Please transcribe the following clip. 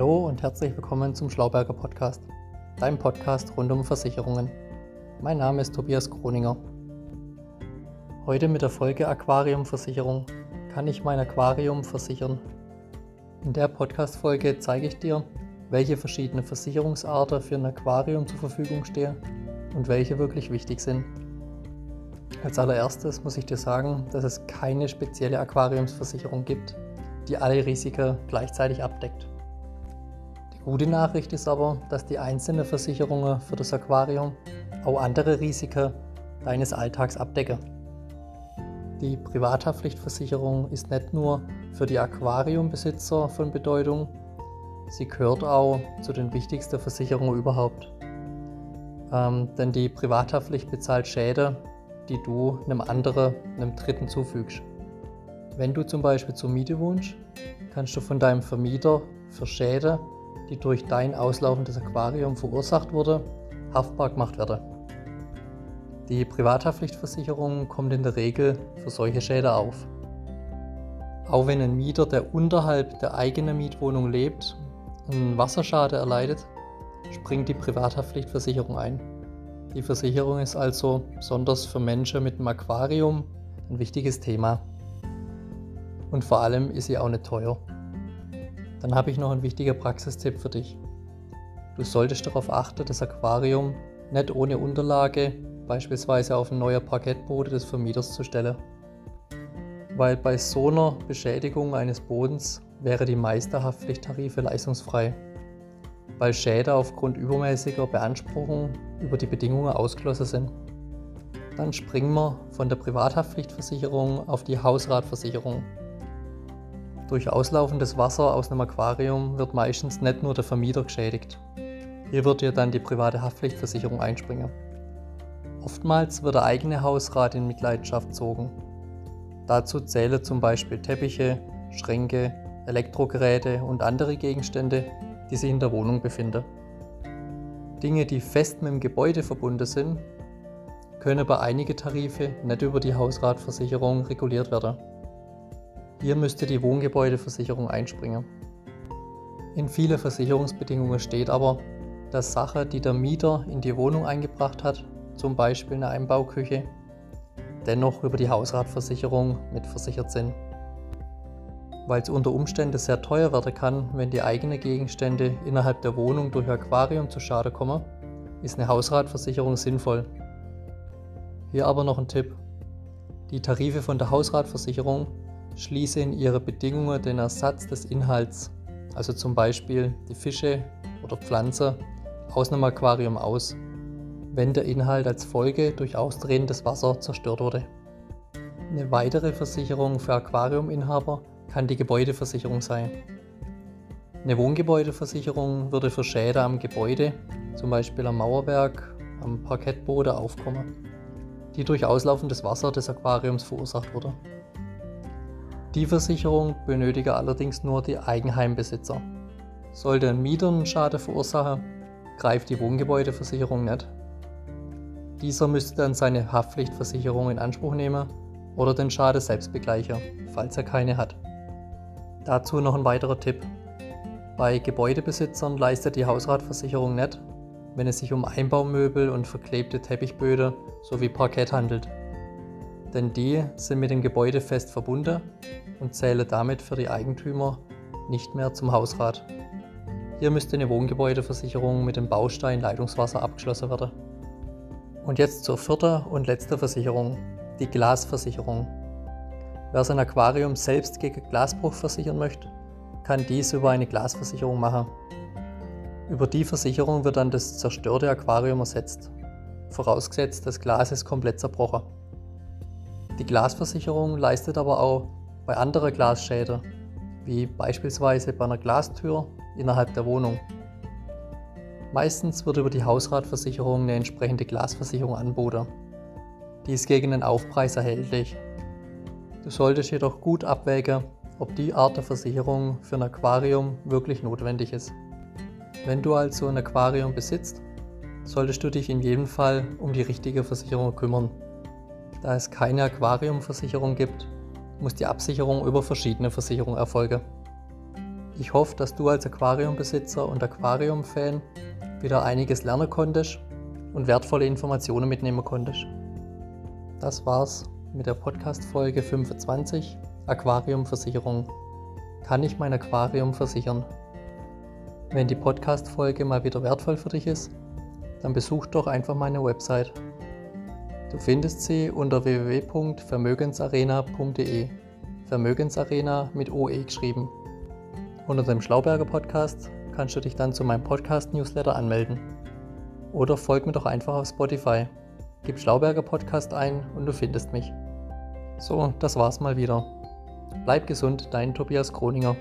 Hallo und herzlich willkommen zum Schlauberger Podcast, deinem Podcast rund um Versicherungen. Mein Name ist Tobias Kroninger. Heute mit der Folge Aquariumversicherung. Kann ich mein Aquarium versichern? In der Podcast-Folge zeige ich dir, welche verschiedenen Versicherungsarten für ein Aquarium zur Verfügung stehen und welche wirklich wichtig sind. Als allererstes muss ich dir sagen, dass es keine spezielle Aquariumsversicherung gibt, die alle Risiken gleichzeitig abdeckt. Gute Nachricht ist aber, dass die einzelnen Versicherungen für das Aquarium auch andere Risiken deines Alltags abdecken. Die Privathaftpflichtversicherung ist nicht nur für die Aquariumbesitzer von Bedeutung, sie gehört auch zu den wichtigsten Versicherungen überhaupt. Ähm, denn die Privathaftpflicht bezahlt Schäden, die du einem anderen, einem Dritten zufügst. Wenn du zum Beispiel zur Miete wohnst, kannst du von deinem Vermieter für Schäden, die durch dein auslaufendes Aquarium verursacht wurde, haftbar gemacht werden. Die Privathaftpflichtversicherung kommt in der Regel für solche Schäden auf. Auch wenn ein Mieter, der unterhalb der eigenen Mietwohnung lebt, einen Wasserschaden erleidet, springt die Privathaftpflichtversicherung ein. Die Versicherung ist also besonders für Menschen mit einem Aquarium ein wichtiges Thema. Und vor allem ist sie auch nicht teuer. Dann habe ich noch einen wichtigen Praxistipp für dich. Du solltest darauf achten, das Aquarium nicht ohne Unterlage, beispielsweise auf ein neuer Parkettboden des Vermieters zu stellen. Weil bei so einer Beschädigung eines Bodens wäre die Meisterhaftpflichttarife leistungsfrei weil Schäden aufgrund übermäßiger Beanspruchung über die Bedingungen ausgeschlossen sind. Dann springen wir von der Privathaftpflichtversicherung auf die Hausratversicherung. Durch auslaufendes Wasser aus einem Aquarium wird meistens nicht nur der Vermieter geschädigt. Hier wird dir dann die private Haftpflichtversicherung einspringen. Oftmals wird der eigene Hausrat in Mitleidenschaft gezogen. Dazu zählen zum Beispiel Teppiche, Schränke, Elektrogeräte und andere Gegenstände, die sich in der Wohnung befinden. Dinge, die fest mit dem Gebäude verbunden sind, können bei einigen Tarife nicht über die Hausratversicherung reguliert werden. Hier müsste die Wohngebäudeversicherung einspringen. In vielen Versicherungsbedingungen steht aber, dass Sachen, die der Mieter in die Wohnung eingebracht hat, zum Beispiel eine Einbauküche, dennoch über die Hausratversicherung mitversichert sind weil es unter Umständen sehr teuer werden kann, wenn die eigenen Gegenstände innerhalb der Wohnung durch Aquarium zu Schade kommen, ist eine Hausratversicherung sinnvoll. Hier aber noch ein Tipp. Die Tarife von der Hausratversicherung schließen in ihre Bedingungen den Ersatz des Inhalts, also zum Beispiel die Fische oder Pflanze, aus einem Aquarium aus, wenn der Inhalt als Folge durch austretendes Wasser zerstört wurde. Eine weitere Versicherung für Aquariuminhaber kann die Gebäudeversicherung sein. Eine Wohngebäudeversicherung würde für Schäden am Gebäude, zum Beispiel am Mauerwerk, am Parkettboden aufkommen, die durch auslaufendes Wasser des Aquariums verursacht wurde. Die Versicherung benötige allerdings nur die Eigenheimbesitzer. Sollte ein Mieter einen Schaden verursachen, greift die Wohngebäudeversicherung nicht. Dieser müsste dann seine Haftpflichtversicherung in Anspruch nehmen oder den Schaden selbst begleichen, falls er keine hat. Dazu noch ein weiterer Tipp. Bei Gebäudebesitzern leistet die Hausratversicherung nicht, wenn es sich um Einbaumöbel und verklebte Teppichböden sowie Parkett handelt. Denn die sind mit dem Gebäude fest verbunden und zählen damit für die Eigentümer nicht mehr zum Hausrat. Hier müsste eine Wohngebäudeversicherung mit dem Baustein Leitungswasser abgeschlossen werden. Und jetzt zur vierten und letzten Versicherung, die Glasversicherung. Wer sein Aquarium selbst gegen Glasbruch versichern möchte, kann dies über eine Glasversicherung machen. Über die Versicherung wird dann das zerstörte Aquarium ersetzt, vorausgesetzt das Glas ist komplett zerbrochen. Die Glasversicherung leistet aber auch bei anderen Glasschäden, wie beispielsweise bei einer Glastür innerhalb der Wohnung. Meistens wird über die Hausratversicherung eine entsprechende Glasversicherung angeboten. Die ist gegen den Aufpreis erhältlich Du solltest jedoch gut abwägen, ob die Art der Versicherung für ein Aquarium wirklich notwendig ist. Wenn du also ein Aquarium besitzt, solltest du dich in jedem Fall um die richtige Versicherung kümmern. Da es keine Aquariumversicherung gibt, muss die Absicherung über verschiedene Versicherungen erfolgen. Ich hoffe, dass du als Aquariumbesitzer und Aquariumfan wieder einiges lernen konntest und wertvolle Informationen mitnehmen konntest. Das war's mit der Podcast-Folge 25 Aquariumversicherung. Kann ich mein Aquarium versichern? Wenn die Podcast-Folge mal wieder wertvoll für dich ist, dann besuch doch einfach meine Website. Du findest sie unter www.vermögensarena.de. Vermögensarena mit OE geschrieben. Unter dem Schlauberger Podcast kannst du dich dann zu meinem Podcast-Newsletter anmelden. Oder folg mir doch einfach auf Spotify. Gib Schlauberger Podcast ein und du findest mich. So, das war's mal wieder. Bleib gesund, dein Tobias Kroninger.